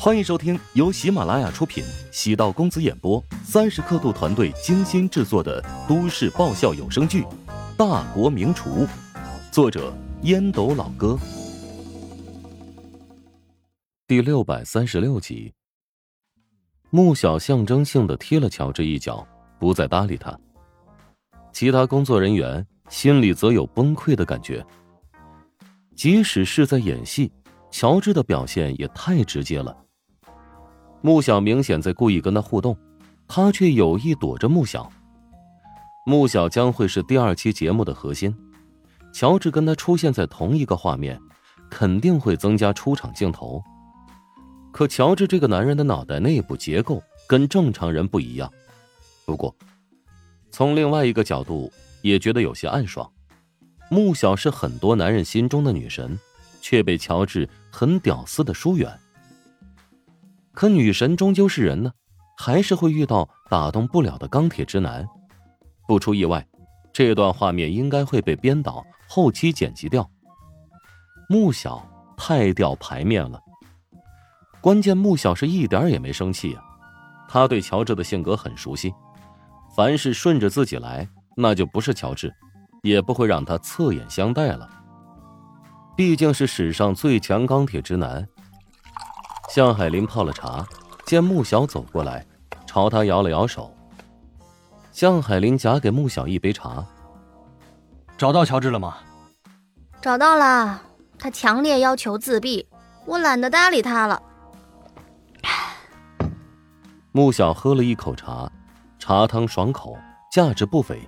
欢迎收听由喜马拉雅出品、喜道公子演播、三十刻度团队精心制作的都市爆笑有声剧《大国名厨》，作者烟斗老哥，第六百三十六集。穆小象征性的踢了乔治一脚，不再搭理他。其他工作人员心里则有崩溃的感觉。即使是在演戏，乔治的表现也太直接了。穆小明显在故意跟他互动，他却有意躲着穆小。穆小将会是第二期节目的核心，乔治跟他出现在同一个画面，肯定会增加出场镜头。可乔治这个男人的脑袋内部结构跟正常人不一样。不过，从另外一个角度也觉得有些暗爽。穆小是很多男人心中的女神，却被乔治很屌丝的疏远。可女神终究是人呢，还是会遇到打动不了的钢铁直男。不出意外，这段画面应该会被编导后期剪辑掉。穆小太掉牌面了。关键穆小是一点也没生气啊，他对乔治的性格很熟悉，凡是顺着自己来，那就不是乔治，也不会让他侧眼相待了。毕竟是史上最强钢铁直男。向海林泡了茶，见穆小走过来，朝他摇了摇手。向海林夹给穆小一杯茶。找到乔治了吗？找到了，他强烈要求自闭，我懒得搭理他了。穆小喝了一口茶，茶汤爽口，价值不菲。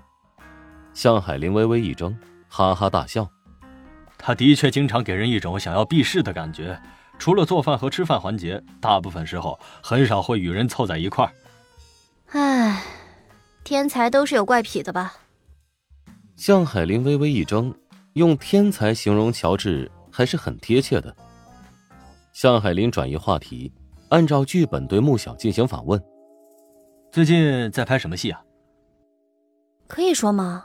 向海林微微一怔，哈哈大笑。他的确经常给人一种想要避世的感觉。除了做饭和吃饭环节，大部分时候很少会与人凑在一块儿。唉，天才都是有怪癖的吧？向海林微微一怔，用天才形容乔治还是很贴切的。向海林转移话题，按照剧本对穆小进行访问：“最近在拍什么戏啊？”可以说吗？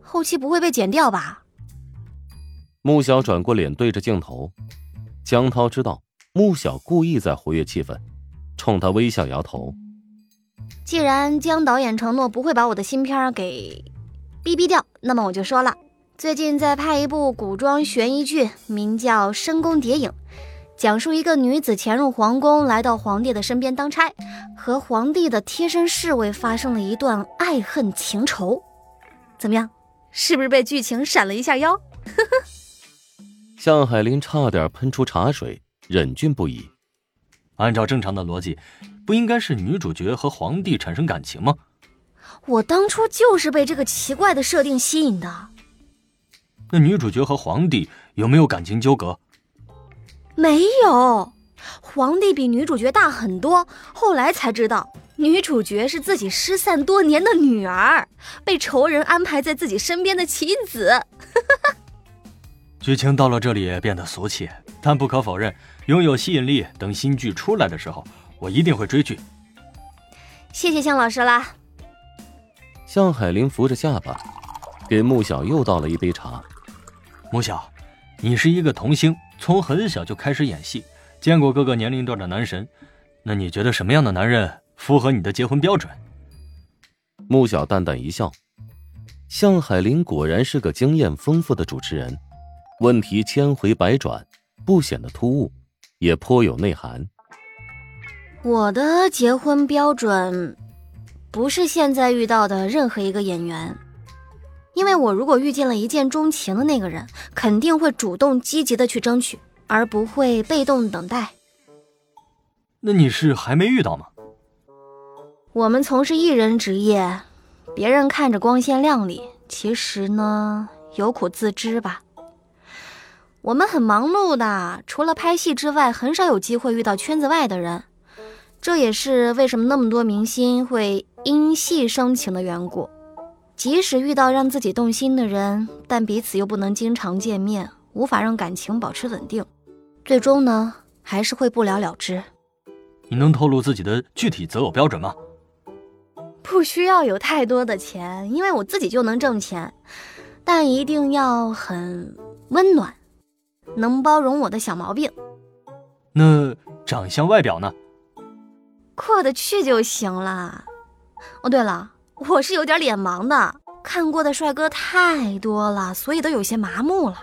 后期不会被剪掉吧？穆小转过脸对着镜头。江涛知道穆小故意在活跃气氛，冲他微笑摇头。既然江导演承诺不会把我的新片给逼逼掉，那么我就说了，最近在拍一部古装悬疑剧，名叫《深宫谍影》，讲述一个女子潜入皇宫，来到皇帝的身边当差，和皇帝的贴身侍卫发生了一段爱恨情仇。怎么样，是不是被剧情闪了一下腰？呵呵。向海林差点喷出茶水，忍俊不已。按照正常的逻辑，不应该是女主角和皇帝产生感情吗？我当初就是被这个奇怪的设定吸引的。那女主角和皇帝有没有感情纠葛？没有，皇帝比女主角大很多。后来才知道，女主角是自己失散多年的女儿，被仇人安排在自己身边的棋子。剧情到了这里变得俗气，但不可否认，拥有吸引力。等新剧出来的时候，我一定会追剧。谢谢向老师啦。向海林扶着下巴，给穆小又倒了一杯茶。穆小，你是一个童星，从很小就开始演戏，见过各个年龄段的男神，那你觉得什么样的男人符合你的结婚标准？穆小淡淡一笑。向海林果然是个经验丰富的主持人。问题千回百转，不显得突兀，也颇有内涵。我的结婚标准，不是现在遇到的任何一个演员，因为我如果遇见了一见钟情的那个人，肯定会主动积极的去争取，而不会被动等待。那你是还没遇到吗？我们从事艺人职业，别人看着光鲜亮丽，其实呢，有苦自知吧。我们很忙碌的，除了拍戏之外，很少有机会遇到圈子外的人。这也是为什么那么多明星会因戏生情的缘故。即使遇到让自己动心的人，但彼此又不能经常见面，无法让感情保持稳定，最终呢，还是会不了了之。你能透露自己的具体择偶标准吗？不需要有太多的钱，因为我自己就能挣钱，但一定要很温暖。能包容我的小毛病，那长相外表呢？过得去就行了。哦，对了，我是有点脸盲的，看过的帅哥太多了，所以都有些麻木了。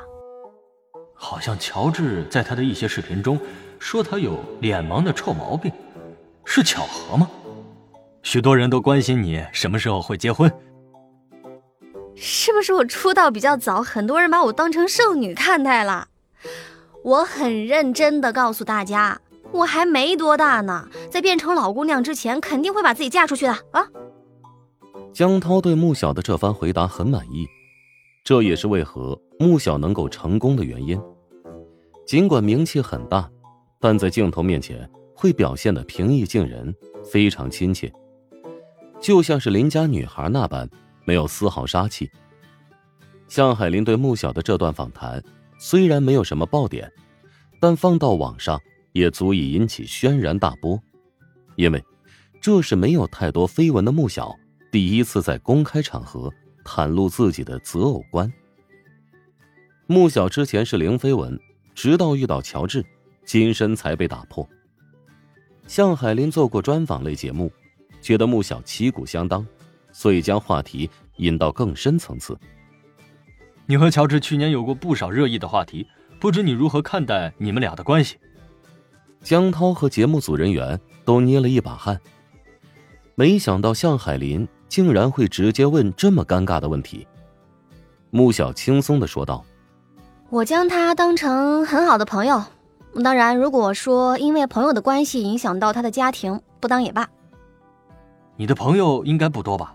好像乔治在他的一些视频中说他有脸盲的臭毛病，是巧合吗？许多人都关心你什么时候会结婚。是不是我出道比较早，很多人把我当成剩女看待了？我很认真的告诉大家，我还没多大呢，在变成老姑娘之前，肯定会把自己嫁出去的啊！江涛对穆晓的这番回答很满意，这也是为何穆晓能够成功的原因。尽管名气很大，但在镜头面前会表现的平易近人，非常亲切，就像是邻家女孩那般。没有丝毫杀气。向海林对穆晓的这段访谈虽然没有什么爆点，但放到网上也足以引起轩然大波，因为这是没有太多绯闻的穆晓第一次在公开场合袒露自己的择偶观。穆晓之前是零绯闻，直到遇到乔治，金身才被打破。向海林做过专访类节目，觉得穆晓旗鼓相当。所以将话题引到更深层次。你和乔治去年有过不少热议的话题，不知你如何看待你们俩的关系？江涛和节目组人员都捏了一把汗。没想到向海林竟然会直接问这么尴尬的问题。穆小轻松的说道：“我将他当成很好的朋友，当然，如果说因为朋友的关系影响到他的家庭，不当也罢。你的朋友应该不多吧？”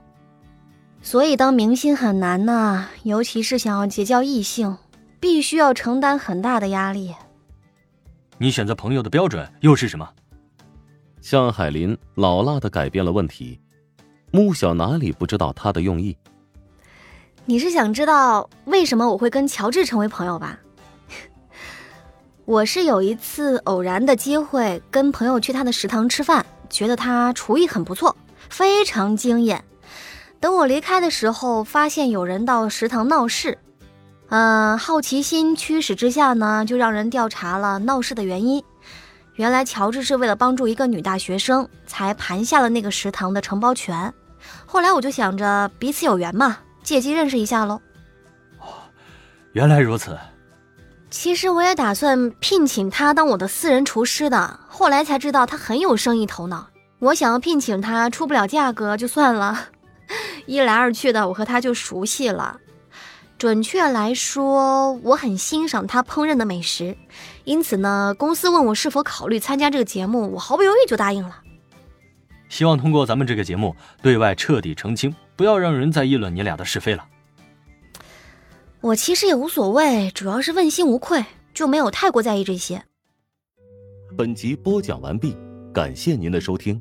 所以当明星很难呢，尤其是想要结交异性，必须要承担很大的压力。你选择朋友的标准又是什么？向海林老辣的改变了问题。穆小哪里不知道他的用意？你是想知道为什么我会跟乔治成为朋友吧？我是有一次偶然的机会跟朋友去他的食堂吃饭，觉得他厨艺很不错，非常惊艳。等我离开的时候，发现有人到食堂闹事，嗯，好奇心驱使之下呢，就让人调查了闹事的原因。原来乔治是为了帮助一个女大学生，才盘下了那个食堂的承包权。后来我就想着彼此有缘嘛，借机认识一下喽。哦，原来如此。其实我也打算聘请他当我的私人厨师的，后来才知道他很有生意头脑。我想要聘请他，出不了价格就算了。一来二去的，我和他就熟悉了。准确来说，我很欣赏他烹饪的美食，因此呢，公司问我是否考虑参加这个节目，我毫不犹豫就答应了。希望通过咱们这个节目，对外彻底澄清，不要让人再议论你俩的是非了。我其实也无所谓，主要是问心无愧，就没有太过在意这些。本集播讲完毕，感谢您的收听。